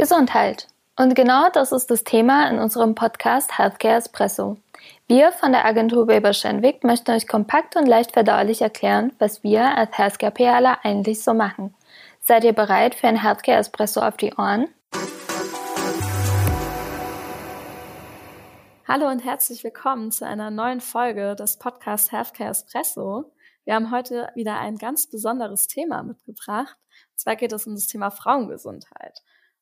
Gesundheit. Und genau das ist das Thema in unserem Podcast Healthcare Espresso. Wir von der Agentur Weber Schenwick möchten euch kompakt und leicht verdaulich erklären, was wir als Healthcare PRler eigentlich so machen. Seid ihr bereit für ein Healthcare Espresso auf die Ohren? Hallo und herzlich willkommen zu einer neuen Folge des Podcasts Healthcare Espresso. Wir haben heute wieder ein ganz besonderes Thema mitgebracht. Und zwar geht es um das Thema Frauengesundheit.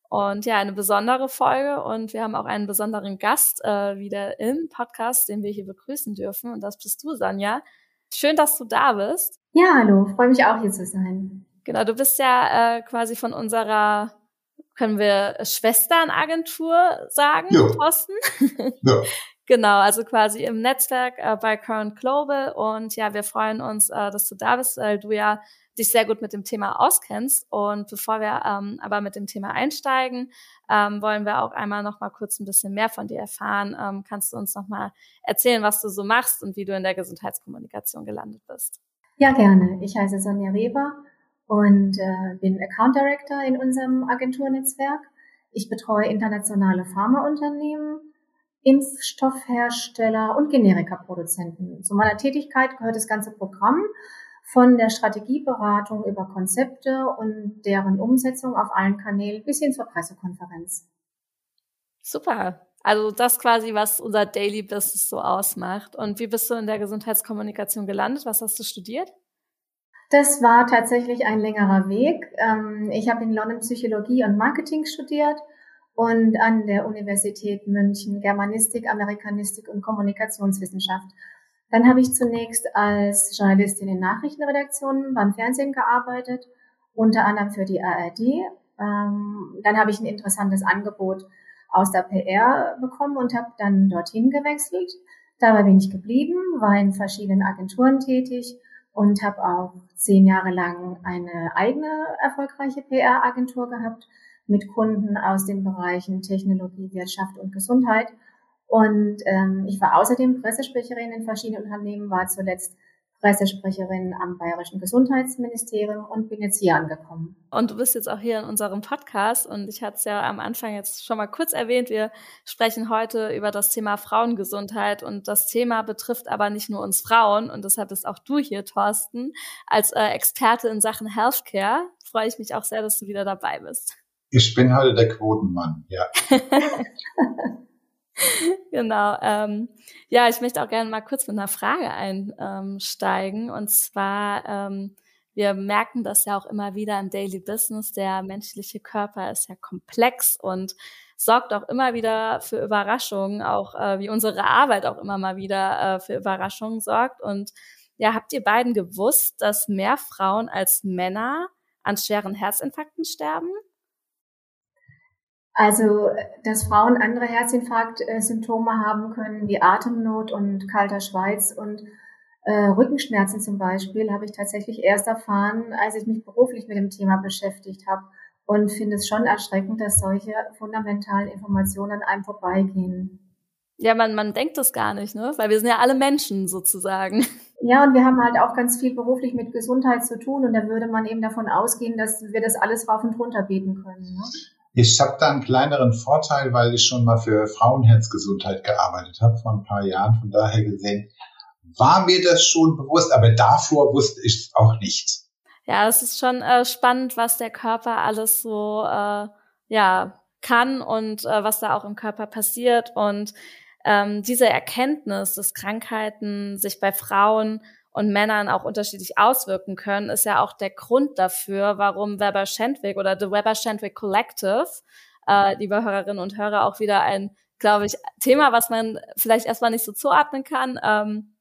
Und ja, eine besondere Folge und wir haben auch einen besonderen Gast äh, wieder im Podcast, den wir hier begrüßen dürfen. Und das bist du, Sonja. Schön, dass du da bist. Ja, hallo, freue mich auch hier zu sein. Genau, du bist ja äh, quasi von unserer, können wir Schwesternagentur sagen, ja. Thorsten? Ja. Genau, also quasi im Netzwerk äh, bei Current Global. Und ja, wir freuen uns, äh, dass du da bist, weil du ja dich sehr gut mit dem Thema auskennst. Und bevor wir ähm, aber mit dem Thema einsteigen, ähm, wollen wir auch einmal noch mal kurz ein bisschen mehr von dir erfahren. Ähm, kannst du uns noch mal erzählen, was du so machst und wie du in der Gesundheitskommunikation gelandet bist? Ja, gerne. Ich heiße Sonja Weber und äh, bin Account Director in unserem Agenturnetzwerk. Ich betreue internationale Pharmaunternehmen, Impfstoffhersteller und Generikaproduzenten. Zu meiner Tätigkeit gehört das ganze Programm von der Strategieberatung über Konzepte und deren Umsetzung auf allen Kanälen bis hin zur Pressekonferenz. Super. Also das quasi, was unser Daily Business so ausmacht. Und wie bist du in der Gesundheitskommunikation gelandet? Was hast du studiert? Das war tatsächlich ein längerer Weg. Ähm, ich habe in London Psychologie und Marketing studiert und an der Universität München Germanistik, Amerikanistik und Kommunikationswissenschaft. Dann habe ich zunächst als Journalistin in Nachrichtenredaktionen beim Fernsehen gearbeitet, unter anderem für die ARD. Ähm, dann habe ich ein interessantes Angebot aus der PR bekommen und habe dann dorthin gewechselt. Dabei bin ich geblieben, war in verschiedenen Agenturen tätig und habe auch zehn Jahre lang eine eigene erfolgreiche PR-Agentur gehabt mit Kunden aus den Bereichen Technologie, Wirtschaft und Gesundheit und ähm, ich war außerdem Pressesprecherin in verschiedenen Unternehmen, war zuletzt Pressesprecherin am Bayerischen Gesundheitsministerium und bin jetzt hier angekommen. Und du bist jetzt auch hier in unserem Podcast und ich hatte es ja am Anfang jetzt schon mal kurz erwähnt. Wir sprechen heute über das Thema Frauengesundheit und das Thema betrifft aber nicht nur uns Frauen und deshalb ist auch du hier, Thorsten, als äh, Experte in Sachen Healthcare. Freue ich mich auch sehr, dass du wieder dabei bist. Ich bin heute der Quotenmann, ja. genau. Ähm, ja, ich möchte auch gerne mal kurz mit einer Frage einsteigen. und zwar, ähm, wir merken das ja auch immer wieder im Daily Business. Der menschliche Körper ist ja komplex und sorgt auch immer wieder für Überraschungen, auch äh, wie unsere Arbeit auch immer mal wieder äh, für Überraschungen sorgt. Und ja, habt ihr beiden gewusst, dass mehr Frauen als Männer an schweren Herzinfarkten sterben? Also, dass Frauen andere Herzinfarkt-Symptome haben können, wie Atemnot und kalter Schweiß und äh, Rückenschmerzen zum Beispiel, habe ich tatsächlich erst erfahren, als ich mich beruflich mit dem Thema beschäftigt habe. Und finde es schon erschreckend, dass solche fundamentalen Informationen an einem vorbeigehen. Ja, man, man denkt das gar nicht, ne? Weil wir sind ja alle Menschen sozusagen. Ja, und wir haben halt auch ganz viel beruflich mit Gesundheit zu tun und da würde man eben davon ausgehen, dass wir das alles rauf und runter beten können. Ne? Ich habe da einen kleineren Vorteil, weil ich schon mal für Frauenherzgesundheit gearbeitet habe vor ein paar Jahren. Von daher gesehen war mir das schon bewusst, aber davor wusste ich es auch nicht. Ja, es ist schon äh, spannend, was der Körper alles so äh, ja kann und äh, was da auch im Körper passiert und ähm, diese Erkenntnis, dass Krankheiten sich bei Frauen und Männern auch unterschiedlich auswirken können, ist ja auch der Grund dafür, warum Weber Schendwick oder The Weber Schendwick Collective, äh, liebe Hörerinnen und Hörer, auch wieder ein, glaube ich, Thema, was man vielleicht erstmal nicht so zuordnen kann. Ähm,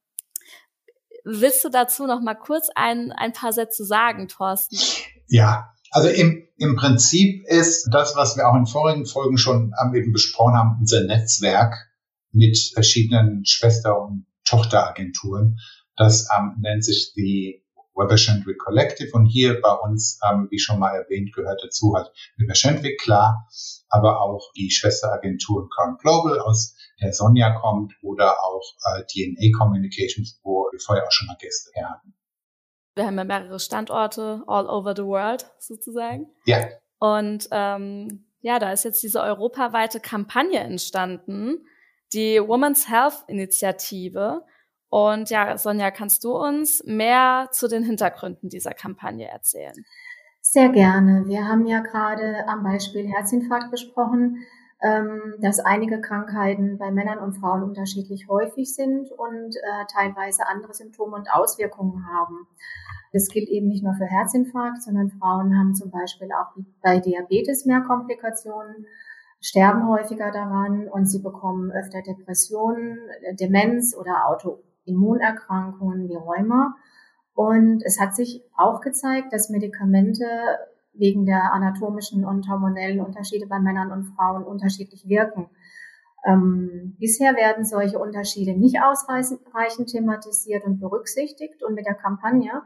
willst du dazu noch mal kurz ein, ein paar Sätze sagen, Thorsten? Ja, also im, im Prinzip ist das, was wir auch in vorigen Folgen schon eben besprochen haben, unser Netzwerk mit verschiedenen Schwester- und Tochteragenturen. Das ähm, nennt sich die Weber Shandwick Collective und hier bei uns, ähm, wie schon mal erwähnt, gehört dazu halt Weber Shandwick, klar, aber auch die Schwesteragentur Current Global, aus der Sonja kommt oder auch äh, DNA Communications, wo wir vorher auch schon mal Gäste her hatten. Wir haben ja mehrere Standorte all over the world sozusagen. Ja. Und ähm, ja, da ist jetzt diese europaweite Kampagne entstanden, die Women's Health Initiative. Und ja, Sonja, kannst du uns mehr zu den Hintergründen dieser Kampagne erzählen? Sehr gerne. Wir haben ja gerade am Beispiel Herzinfarkt besprochen, ähm, dass einige Krankheiten bei Männern und Frauen unterschiedlich häufig sind und äh, teilweise andere Symptome und Auswirkungen haben. Das gilt eben nicht nur für Herzinfarkt, sondern Frauen haben zum Beispiel auch bei Diabetes mehr Komplikationen, sterben häufiger daran und sie bekommen öfter Depressionen, Demenz oder Autoimmunerkrankungen wie Rheuma. Und es hat sich auch gezeigt, dass Medikamente wegen der anatomischen und hormonellen Unterschiede bei Männern und Frauen unterschiedlich wirken. Ähm, bisher werden solche Unterschiede nicht ausreichend thematisiert und berücksichtigt. Und mit der Kampagne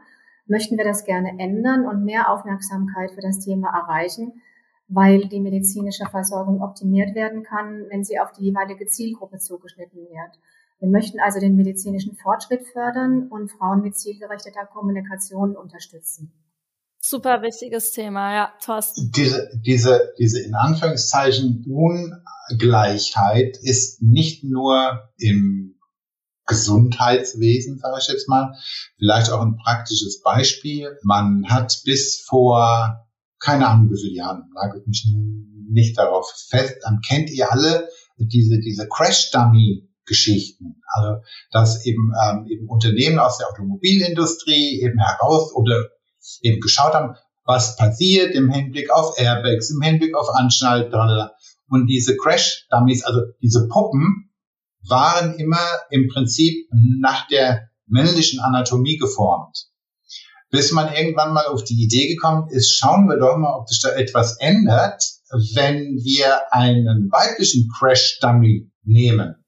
möchten wir das gerne ändern und mehr Aufmerksamkeit für das Thema erreichen, weil die medizinische Versorgung optimiert werden kann, wenn sie auf die jeweilige Zielgruppe zugeschnitten wird. Wir möchten also den medizinischen Fortschritt fördern und Frauen mit zielgerichteter Kommunikation unterstützen. Super wichtiges Thema, ja, Thorsten. Diese, diese, diese in Anführungszeichen Ungleichheit ist nicht nur im Gesundheitswesen, sage ich jetzt mal, vielleicht auch ein praktisches Beispiel. Man hat bis vor, keine Ahnung wie viele Jahren, nagelt mich nicht darauf fest, dann kennt ihr alle diese, diese Crash-Dummy Geschichten. Also dass eben, ähm, eben Unternehmen aus der Automobilindustrie eben heraus oder eben geschaut haben, was passiert im Hinblick auf Airbags, im Hinblick auf Anschnall. Und diese Crash-Dummies, also diese Puppen, waren immer im Prinzip nach der männlichen Anatomie geformt. Bis man irgendwann mal auf die Idee gekommen ist, schauen wir doch mal, ob sich da etwas ändert, wenn wir einen weiblichen Crash-Dummy nehmen.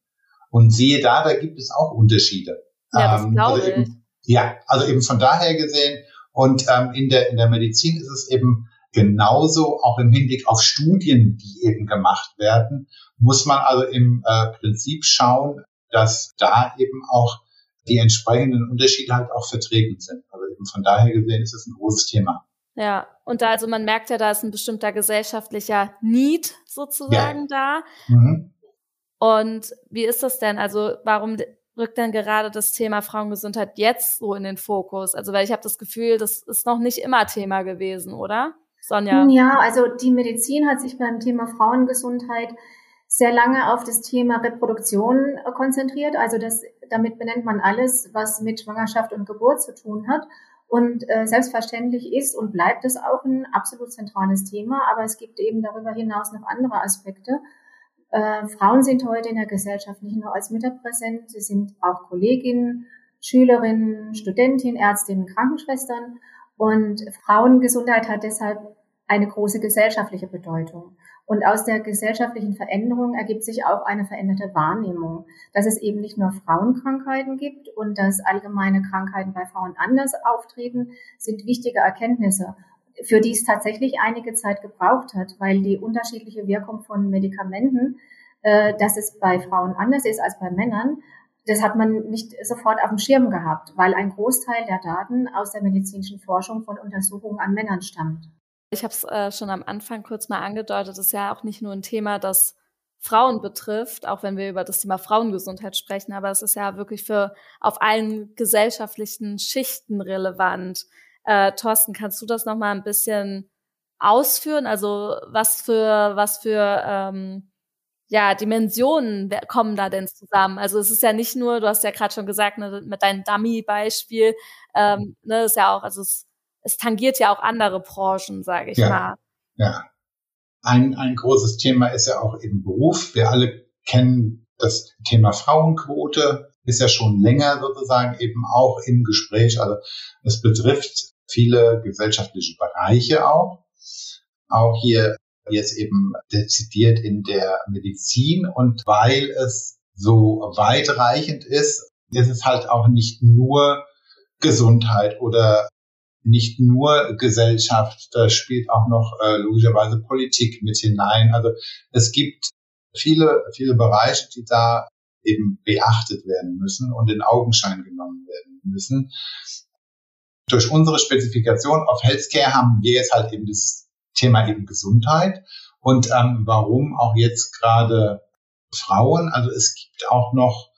Und siehe da, da gibt es auch Unterschiede. Ja, das ähm, glaube also eben, Ja, also eben von daher gesehen. Und ähm, in, der, in der Medizin ist es eben genauso, auch im Hinblick auf Studien, die eben gemacht werden, muss man also im äh, Prinzip schauen, dass da eben auch die entsprechenden Unterschiede halt auch vertreten sind. Also eben von daher gesehen ist es ein großes Thema. Ja, und da, also man merkt ja, da ist ein bestimmter gesellschaftlicher Need sozusagen ja. da. Mhm. Und wie ist das denn? Also warum rückt denn gerade das Thema Frauengesundheit jetzt so in den Fokus? Also weil ich habe das Gefühl, das ist noch nicht immer Thema gewesen, oder? Sonja? Ja, also die Medizin hat sich beim Thema Frauengesundheit sehr lange auf das Thema Reproduktion äh, konzentriert. Also das, damit benennt man alles, was mit Schwangerschaft und Geburt zu tun hat. Und äh, selbstverständlich ist und bleibt es auch ein absolut zentrales Thema, aber es gibt eben darüber hinaus noch andere Aspekte. Äh, Frauen sind heute in der Gesellschaft nicht nur als Mütter präsent, sie sind auch Kolleginnen, Schülerinnen, Studentinnen, Ärztinnen, Krankenschwestern. Und Frauengesundheit hat deshalb eine große gesellschaftliche Bedeutung. Und aus der gesellschaftlichen Veränderung ergibt sich auch eine veränderte Wahrnehmung, dass es eben nicht nur Frauenkrankheiten gibt und dass allgemeine Krankheiten bei Frauen anders auftreten, sind wichtige Erkenntnisse für die es tatsächlich einige Zeit gebraucht hat, weil die unterschiedliche Wirkung von Medikamenten, äh, dass es bei Frauen anders ist als bei Männern, das hat man nicht sofort auf dem Schirm gehabt, weil ein Großteil der Daten aus der medizinischen Forschung von Untersuchungen an Männern stammt. Ich habe es äh, schon am Anfang kurz mal angedeutet, ist ja auch nicht nur ein Thema, das Frauen betrifft, auch wenn wir über das Thema Frauengesundheit sprechen, aber es ist ja wirklich für auf allen gesellschaftlichen Schichten relevant. Äh, Thorsten, kannst du das noch mal ein bisschen ausführen? Also was für was für ähm, ja Dimensionen kommen da denn zusammen? Also es ist ja nicht nur, du hast ja gerade schon gesagt ne, mit deinem Dummy-Beispiel, ähm, ne, ist ja auch, also es, es tangiert ja auch andere Branchen, sage ich ja, mal. Ja. Ein, ein großes Thema ist ja auch eben Beruf. Wir alle kennen das Thema Frauenquote, ist ja schon länger sozusagen eben auch im Gespräch. Also es betrifft viele gesellschaftliche Bereiche auch. Auch hier jetzt eben dezidiert in der Medizin und weil es so weitreichend ist, ist es halt auch nicht nur Gesundheit oder nicht nur Gesellschaft, da spielt auch noch äh, logischerweise Politik mit hinein. Also es gibt viele, viele Bereiche, die da eben beachtet werden müssen und in Augenschein genommen werden müssen durch unsere Spezifikation auf Healthcare haben wir jetzt halt eben das Thema eben Gesundheit. Und ähm, warum auch jetzt gerade Frauen? Also es gibt auch noch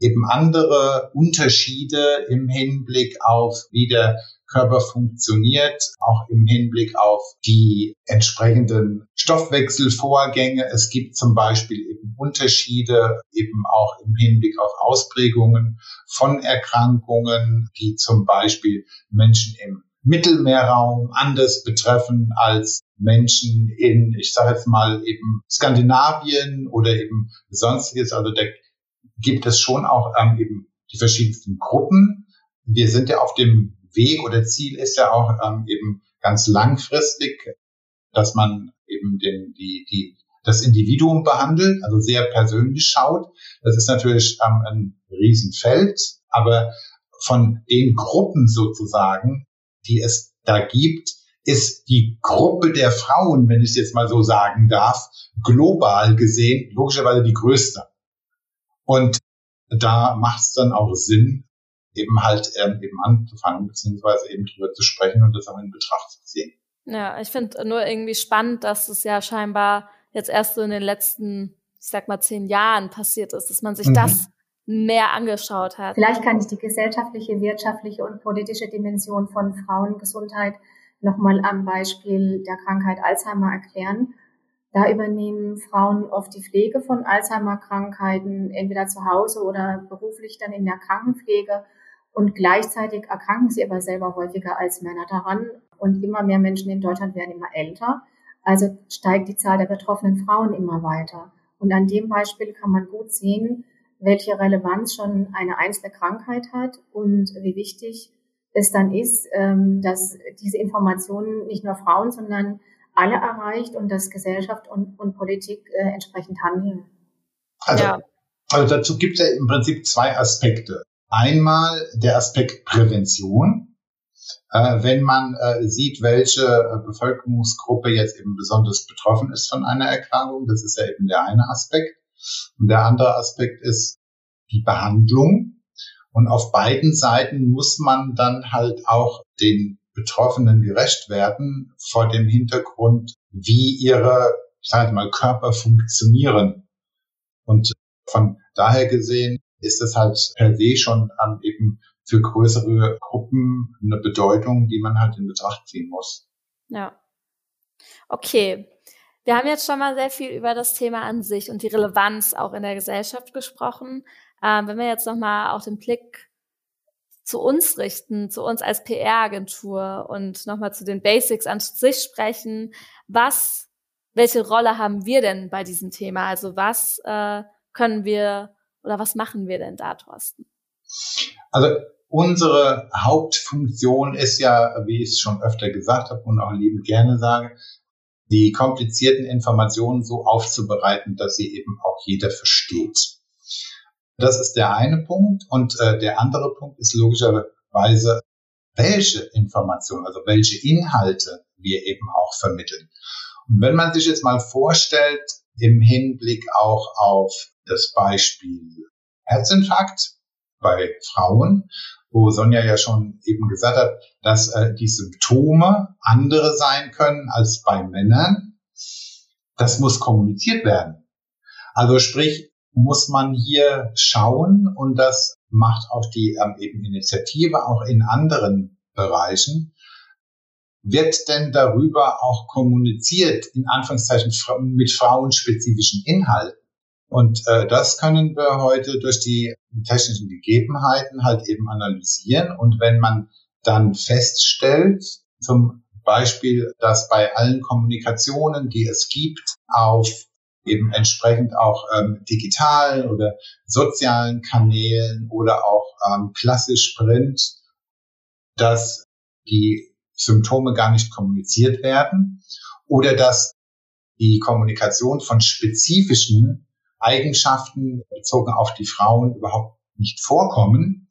eben andere Unterschiede im Hinblick auf, wie der Körper funktioniert, auch im Hinblick auf die entsprechenden Stoffwechselvorgänge. Es gibt zum Beispiel eben Unterschiede eben auch im Hinblick auf Ausprägungen von Erkrankungen, die zum Beispiel Menschen im Mittelmeerraum anders betreffen als Menschen in, ich sage jetzt mal eben Skandinavien oder eben sonstiges. Also da gibt es schon auch ähm, eben die verschiedensten Gruppen. Wir sind ja auf dem Weg oder Ziel ist ja auch ähm, eben ganz langfristig, dass man eben den, die, die, das Individuum behandelt, also sehr persönlich schaut. Das ist natürlich ähm, ein Riesenfeld, aber von den Gruppen sozusagen, die es da gibt, ist die Gruppe der Frauen, wenn ich es jetzt mal so sagen darf, global gesehen logischerweise die größte. Und da macht es dann auch Sinn, eben halt ähm, eben anzufangen, beziehungsweise eben drüber zu sprechen und das auch in Betracht zu ziehen. Ja, ich finde nur irgendwie spannend, dass es ja scheinbar jetzt erst so in den letzten, ich sag mal, zehn Jahren passiert ist, dass man sich mhm. das mehr angeschaut hat. Vielleicht kann ich die gesellschaftliche, wirtschaftliche und politische Dimension von Frauengesundheit nochmal am Beispiel der Krankheit Alzheimer erklären. Da übernehmen Frauen oft die Pflege von Alzheimer-Krankheiten, entweder zu Hause oder beruflich dann in der Krankenpflege. Und gleichzeitig erkranken sie aber selber häufiger als Männer daran. Und immer mehr Menschen in Deutschland werden immer älter. Also steigt die Zahl der betroffenen Frauen immer weiter. Und an dem Beispiel kann man gut sehen, welche Relevanz schon eine einzelne Krankheit hat und wie wichtig es dann ist, ähm, dass diese Informationen nicht nur Frauen, sondern alle erreicht und dass Gesellschaft und, und Politik äh, entsprechend handeln. Also, ja. also dazu gibt es ja im Prinzip zwei Aspekte. Einmal der Aspekt Prävention. Äh, wenn man äh, sieht, welche Bevölkerungsgruppe jetzt eben besonders betroffen ist von einer Erkrankung, das ist ja eben der eine Aspekt. Und der andere Aspekt ist die Behandlung. Und auf beiden Seiten muss man dann halt auch den Betroffenen gerecht werden vor dem Hintergrund, wie ihre, ich sage mal, Körper funktionieren. Und von daher gesehen ist es halt per se schon ähm, eben für größere Gruppen eine Bedeutung, die man halt in Betracht ziehen muss. Ja. Okay. Wir haben jetzt schon mal sehr viel über das Thema an sich und die Relevanz auch in der Gesellschaft gesprochen. Ähm, wenn wir jetzt nochmal auch den Blick zu uns richten, zu uns als PR-Agentur und nochmal zu den Basics an sich sprechen, was, welche Rolle haben wir denn bei diesem Thema? Also was äh, können wir oder was machen wir denn da, Thorsten? Also unsere Hauptfunktion ist ja, wie ich es schon öfter gesagt habe und auch liebend gerne sage, die komplizierten Informationen so aufzubereiten, dass sie eben auch jeder versteht. Das ist der eine Punkt. Und äh, der andere Punkt ist logischerweise, welche Informationen, also welche Inhalte wir eben auch vermitteln. Und wenn man sich jetzt mal vorstellt, im Hinblick auch auf das Beispiel Herzinfarkt bei Frauen, wo Sonja ja schon eben gesagt hat, dass äh, die Symptome andere sein können als bei Männern. Das muss kommuniziert werden. Also sprich, muss man hier schauen und das macht auch die ähm, eben Initiative auch in anderen Bereichen. Wird denn darüber auch kommuniziert, in Anführungszeichen mit frauenspezifischen Inhalten? Und äh, das können wir heute durch die technischen Gegebenheiten halt eben analysieren. Und wenn man dann feststellt, zum Beispiel, dass bei allen Kommunikationen, die es gibt, auf eben entsprechend auch ähm, digitalen oder sozialen Kanälen oder auch ähm, klassisch Print, dass die Symptome gar nicht kommuniziert werden oder dass die Kommunikation von spezifischen Eigenschaften bezogen auf die Frauen überhaupt nicht vorkommen,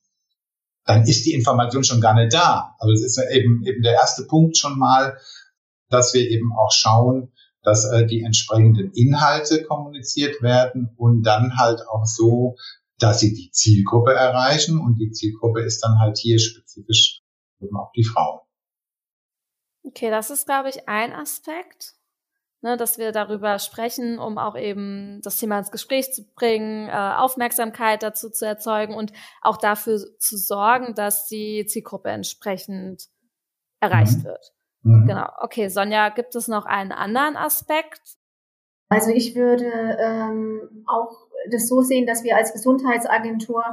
dann ist die Information schon gar nicht da. Also es ist eben, eben der erste Punkt schon mal, dass wir eben auch schauen, dass äh, die entsprechenden Inhalte kommuniziert werden und dann halt auch so, dass sie die Zielgruppe erreichen und die Zielgruppe ist dann halt hier spezifisch eben auch die Frauen. Okay, das ist, glaube ich, ein Aspekt. Ne, dass wir darüber sprechen, um auch eben das Thema ins Gespräch zu bringen, äh, Aufmerksamkeit dazu zu erzeugen und auch dafür zu sorgen, dass die Zielgruppe entsprechend erreicht mhm. wird. Mhm. Genau. Okay, Sonja, gibt es noch einen anderen Aspekt? Also ich würde ähm, auch das so sehen, dass wir als Gesundheitsagentur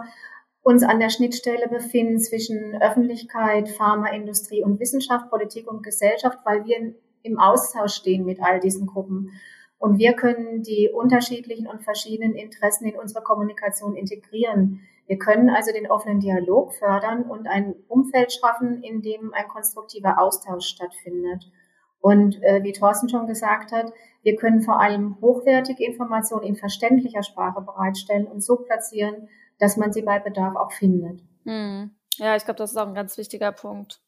uns an der Schnittstelle befinden zwischen Öffentlichkeit, Pharmaindustrie und Wissenschaft, Politik und Gesellschaft, weil wir im Austausch stehen mit all diesen Gruppen. Und wir können die unterschiedlichen und verschiedenen Interessen in unsere Kommunikation integrieren. Wir können also den offenen Dialog fördern und ein Umfeld schaffen, in dem ein konstruktiver Austausch stattfindet. Und äh, wie Thorsten schon gesagt hat, wir können vor allem hochwertige Informationen in verständlicher Sprache bereitstellen und so platzieren, dass man sie bei Bedarf auch findet. Hm. Ja, ich glaube, das ist auch ein ganz wichtiger Punkt.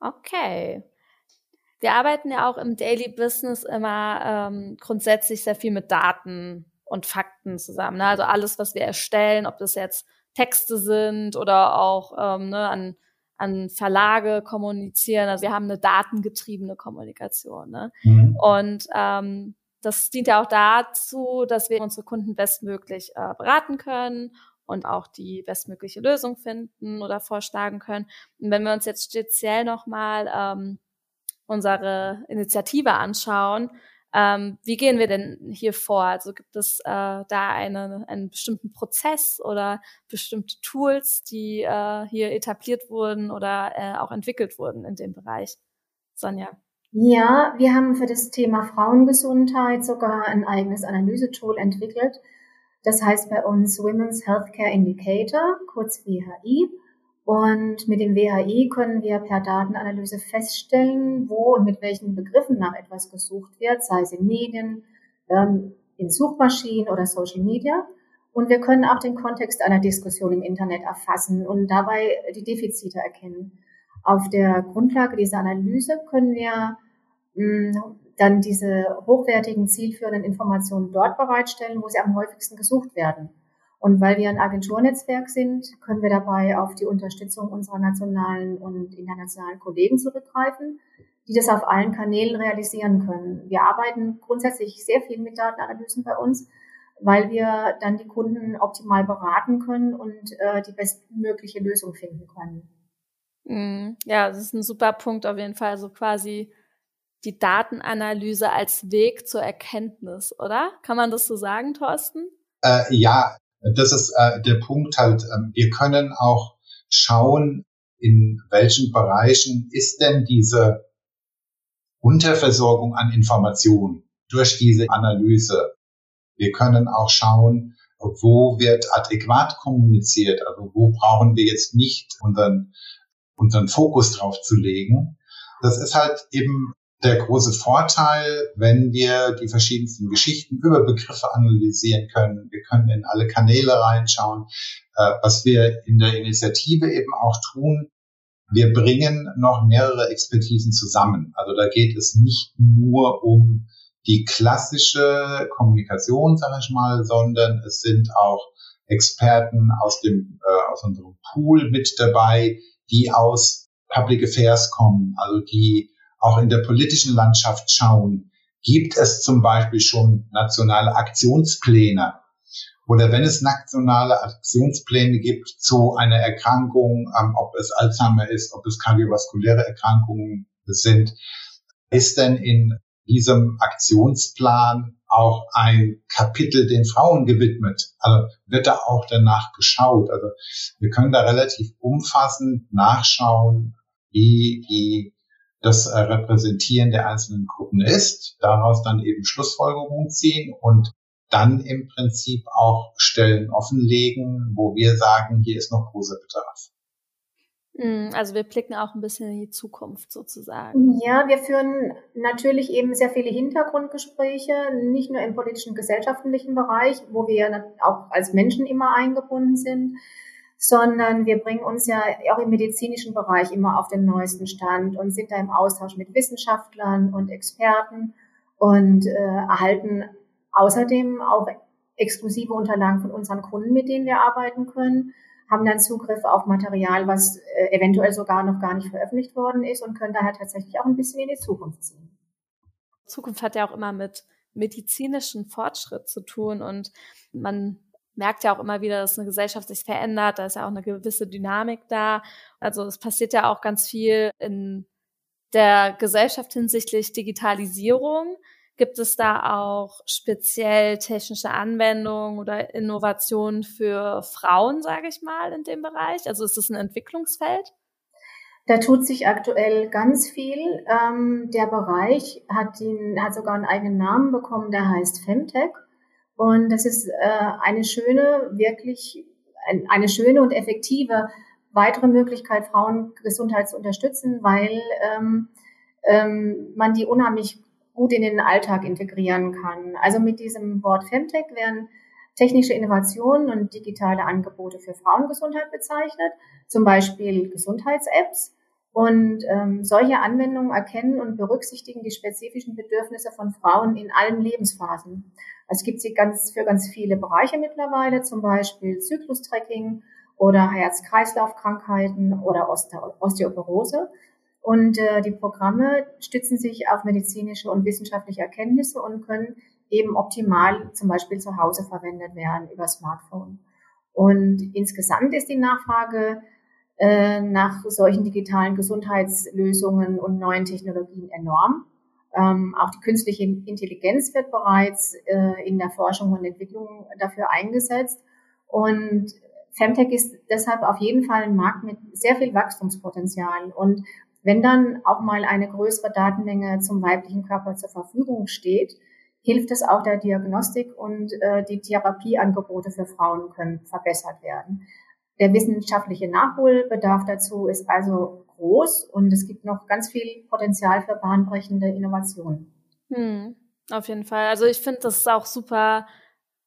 Okay. Wir arbeiten ja auch im Daily Business immer ähm, grundsätzlich sehr viel mit Daten und Fakten zusammen. Ne? Also alles, was wir erstellen, ob das jetzt Texte sind oder auch ähm, ne, an, an Verlage kommunizieren. Also wir haben eine datengetriebene Kommunikation. Ne? Mhm. Und ähm, das dient ja auch dazu, dass wir unsere Kunden bestmöglich äh, beraten können und auch die bestmögliche Lösung finden oder vorschlagen können. Und wenn wir uns jetzt speziell nochmal ähm, unsere Initiative anschauen, ähm, wie gehen wir denn hier vor? Also gibt es äh, da eine, einen bestimmten Prozess oder bestimmte Tools, die äh, hier etabliert wurden oder äh, auch entwickelt wurden in dem Bereich? Sonja. Ja, wir haben für das Thema Frauengesundheit sogar ein eigenes Analysetool entwickelt. Das heißt bei uns Women's Healthcare Indicator, kurz WHI. Und mit dem WHI können wir per Datenanalyse feststellen, wo und mit welchen Begriffen nach etwas gesucht wird, sei es in Medien, ähm, in Suchmaschinen oder Social Media. Und wir können auch den Kontext einer Diskussion im Internet erfassen und dabei die Defizite erkennen. Auf der Grundlage dieser Analyse können wir mh, mm, dann diese hochwertigen, zielführenden Informationen dort bereitstellen, wo sie am häufigsten gesucht werden. Und weil wir ein Agenturnetzwerk sind, können wir dabei auf die Unterstützung unserer nationalen und internationalen Kollegen zurückgreifen, die das auf allen Kanälen realisieren können. Wir arbeiten grundsätzlich sehr viel mit Datenanalysen bei uns, weil wir dann die Kunden optimal beraten können und äh, die bestmögliche Lösung finden können. Mm, ja, das ist ein super Punkt auf jeden Fall, so quasi die Datenanalyse als Weg zur Erkenntnis, oder? Kann man das so sagen, Thorsten? Äh, ja, das ist äh, der Punkt halt. Ähm, wir können auch schauen, in welchen Bereichen ist denn diese Unterversorgung an Informationen durch diese Analyse. Wir können auch schauen, wo wird adäquat kommuniziert, also wo brauchen wir jetzt nicht unseren, unseren Fokus drauf zu legen. Das ist halt eben der große Vorteil, wenn wir die verschiedensten Geschichten über Begriffe analysieren können. Wir können in alle Kanäle reinschauen. Äh, was wir in der Initiative eben auch tun, wir bringen noch mehrere Expertisen zusammen. Also da geht es nicht nur um die klassische Kommunikation, sage ich mal, sondern es sind auch Experten aus dem äh, aus unserem Pool mit dabei, die aus Public Affairs kommen, also die auch in der politischen Landschaft schauen, gibt es zum Beispiel schon nationale Aktionspläne oder wenn es nationale Aktionspläne gibt zu einer Erkrankung, ähm, ob es Alzheimer ist, ob es kardiovaskuläre Erkrankungen sind, ist denn in diesem Aktionsplan auch ein Kapitel den Frauen gewidmet? Also wird da auch danach geschaut? Also wir können da relativ umfassend nachschauen, wie die das äh, Repräsentieren der einzelnen Gruppen ist, daraus dann eben Schlussfolgerungen ziehen und dann im Prinzip auch Stellen offenlegen, wo wir sagen, hier ist noch großer Bedarf. Hm, also wir blicken auch ein bisschen in die Zukunft sozusagen. Ja, wir führen natürlich eben sehr viele Hintergrundgespräche, nicht nur im politischen, gesellschaftlichen Bereich, wo wir auch als Menschen immer eingebunden sind, sondern wir bringen uns ja auch im medizinischen Bereich immer auf den neuesten Stand und sind da im Austausch mit Wissenschaftlern und Experten und äh, erhalten außerdem auch exklusive Unterlagen von unseren Kunden, mit denen wir arbeiten können, haben dann Zugriff auf Material, was äh, eventuell sogar noch gar nicht veröffentlicht worden ist und können daher tatsächlich auch ein bisschen in die Zukunft ziehen. Zukunft hat ja auch immer mit medizinischen Fortschritt zu tun und man merkt ja auch immer wieder, dass eine Gesellschaft sich verändert, da ist ja auch eine gewisse Dynamik da. Also es passiert ja auch ganz viel in der Gesellschaft hinsichtlich Digitalisierung. Gibt es da auch speziell technische Anwendungen oder Innovationen für Frauen, sage ich mal, in dem Bereich? Also ist es ein Entwicklungsfeld? Da tut sich aktuell ganz viel. Ähm, der Bereich hat, den, hat sogar einen eigenen Namen bekommen, der heißt Femtech. Und das ist äh, eine schöne, wirklich eine schöne und effektive weitere Möglichkeit, Frauengesundheit zu unterstützen, weil ähm, ähm, man die unheimlich gut in den Alltag integrieren kann. Also mit diesem Wort Femtech werden technische Innovationen und digitale Angebote für Frauengesundheit bezeichnet, zum Beispiel Gesundheits-Apps. Und ähm, solche Anwendungen erkennen und berücksichtigen die spezifischen Bedürfnisse von Frauen in allen Lebensphasen. Es gibt sie ganz für ganz viele Bereiche mittlerweile, zum Beispiel Zyklustracking oder Herz-Kreislauf-Krankheiten oder Osteoporose. Und äh, die Programme stützen sich auf medizinische und wissenschaftliche Erkenntnisse und können eben optimal zum Beispiel zu Hause verwendet werden über Smartphone. Und insgesamt ist die Nachfrage äh, nach solchen digitalen Gesundheitslösungen und neuen Technologien enorm. Ähm, auch die künstliche Intelligenz wird bereits äh, in der Forschung und Entwicklung dafür eingesetzt. Und Femtech ist deshalb auf jeden Fall ein Markt mit sehr viel Wachstumspotenzial. Und wenn dann auch mal eine größere Datenmenge zum weiblichen Körper zur Verfügung steht, hilft es auch der Diagnostik und äh, die Therapieangebote für Frauen können verbessert werden. Der wissenschaftliche Nachholbedarf dazu ist also groß und es gibt noch ganz viel Potenzial für bahnbrechende Innovationen. Hm, auf jeden Fall. Also ich finde das ist auch super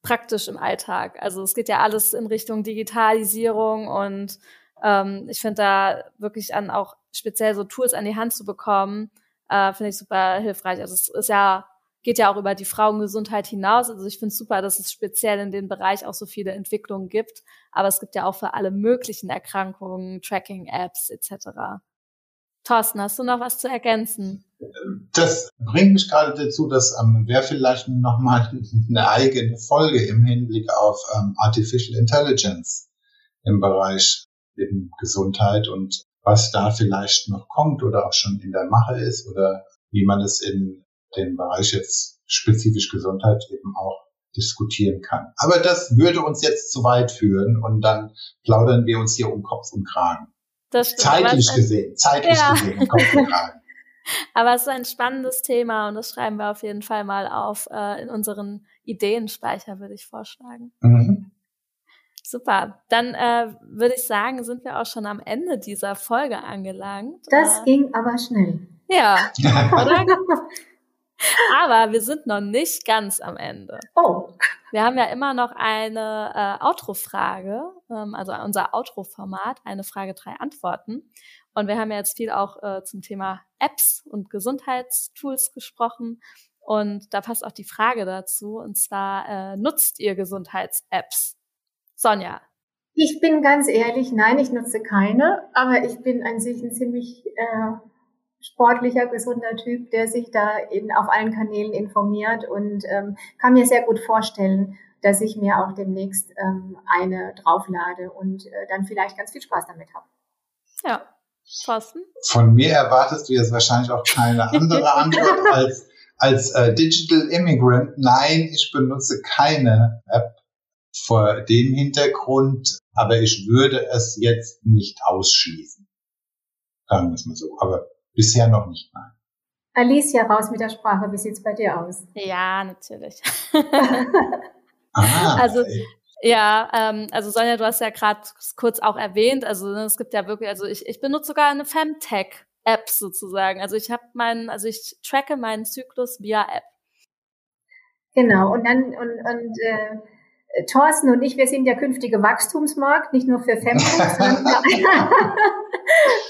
praktisch im Alltag. Also es geht ja alles in Richtung Digitalisierung und ähm, ich finde da wirklich an auch speziell so Tools an die Hand zu bekommen, äh, finde ich super hilfreich. Also es ist ja, geht ja auch über die Frauengesundheit hinaus. Also ich finde es super, dass es speziell in dem Bereich auch so viele Entwicklungen gibt. Aber es gibt ja auch für alle möglichen Erkrankungen, Tracking-Apps etc. Thorsten, hast du noch was zu ergänzen? Das bringt mich gerade dazu, dass ähm, wäre vielleicht nochmal eine eigene Folge im Hinblick auf ähm, Artificial Intelligence im Bereich eben Gesundheit und was da vielleicht noch kommt oder auch schon in der Mache ist oder wie man es in dem Bereich jetzt spezifisch Gesundheit eben auch diskutieren kann. Aber das würde uns jetzt zu weit führen und dann plaudern wir uns hier um Kopf und Kragen. Das stimmt, zeitlich gesehen, zeitlich ja. gesehen, um Kopf und Kragen. Aber es ist ein spannendes Thema und das schreiben wir auf jeden Fall mal auf äh, in unseren Ideenspeicher, würde ich vorschlagen. Mhm. Super. Dann äh, würde ich sagen, sind wir auch schon am Ende dieser Folge angelangt. Das äh, ging aber schnell. Ja, oder? Aber wir sind noch nicht ganz am Ende. Oh. Wir haben ja immer noch eine äh, Outro-Frage, ähm, also unser Outro-Format, eine Frage, drei Antworten. Und wir haben ja jetzt viel auch äh, zum Thema Apps und Gesundheitstools gesprochen. Und da passt auch die Frage dazu, und zwar, äh, nutzt ihr Gesundheits-Apps? Sonja. Ich bin ganz ehrlich, nein, ich nutze keine, aber ich bin an sich ein ziemlich äh, sportlicher, gesunder Typ, der sich da in, auf allen Kanälen informiert und ähm, kann mir sehr gut vorstellen, dass ich mir auch demnächst ähm, eine drauflade und äh, dann vielleicht ganz viel Spaß damit habe. Ja, Thorsten? Von mir erwartest du jetzt wahrscheinlich auch keine andere Antwort als, als äh, Digital Immigrant. Nein, ich benutze keine App vor dem Hintergrund, aber ich würde es jetzt nicht ausschließen. Sagen wir es mal so. Aber bisher noch nicht, nein. Alicia, raus mit der Sprache. Wie sieht's bei dir aus? Ja, natürlich. ah, also ja, ähm, also Sonja, du hast ja gerade kurz auch erwähnt, also ne, es gibt ja wirklich, also ich, ich benutze sogar eine Femtech-App sozusagen. Also ich habe meinen, also ich tracke meinen Zyklus via App. Genau, und dann und, und äh, Thorsten und ich, wir sind der künftige Wachstumsmarkt, nicht nur für Femtech, sondern für,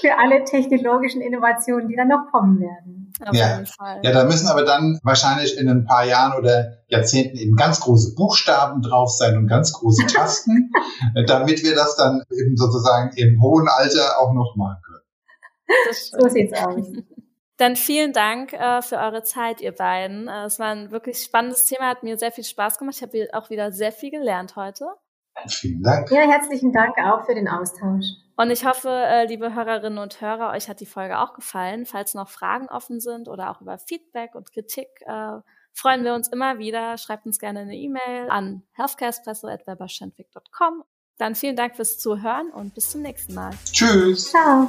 für, alle technologischen Innovationen, die dann noch kommen werden. Auf ja. jeden Fall. ja, da müssen aber dann wahrscheinlich in ein paar Jahren oder Jahrzehnten eben ganz große Buchstaben drauf sein und ganz große Tasten, damit wir das dann eben sozusagen im hohen Alter auch noch machen können. so sieht's aus. Dann vielen Dank äh, für eure Zeit, ihr beiden. Äh, es war ein wirklich spannendes Thema, hat mir sehr viel Spaß gemacht. Ich habe auch wieder sehr viel gelernt heute. Vielen Dank. Ja, herzlichen Dank auch für den Austausch. Und ich hoffe, äh, liebe Hörerinnen und Hörer, euch hat die Folge auch gefallen. Falls noch Fragen offen sind oder auch über Feedback und Kritik, äh, freuen wir uns immer wieder. Schreibt uns gerne eine E-Mail an healthcareespresso.weberschendwick.com. Dann vielen Dank fürs Zuhören und bis zum nächsten Mal. Tschüss. Ciao.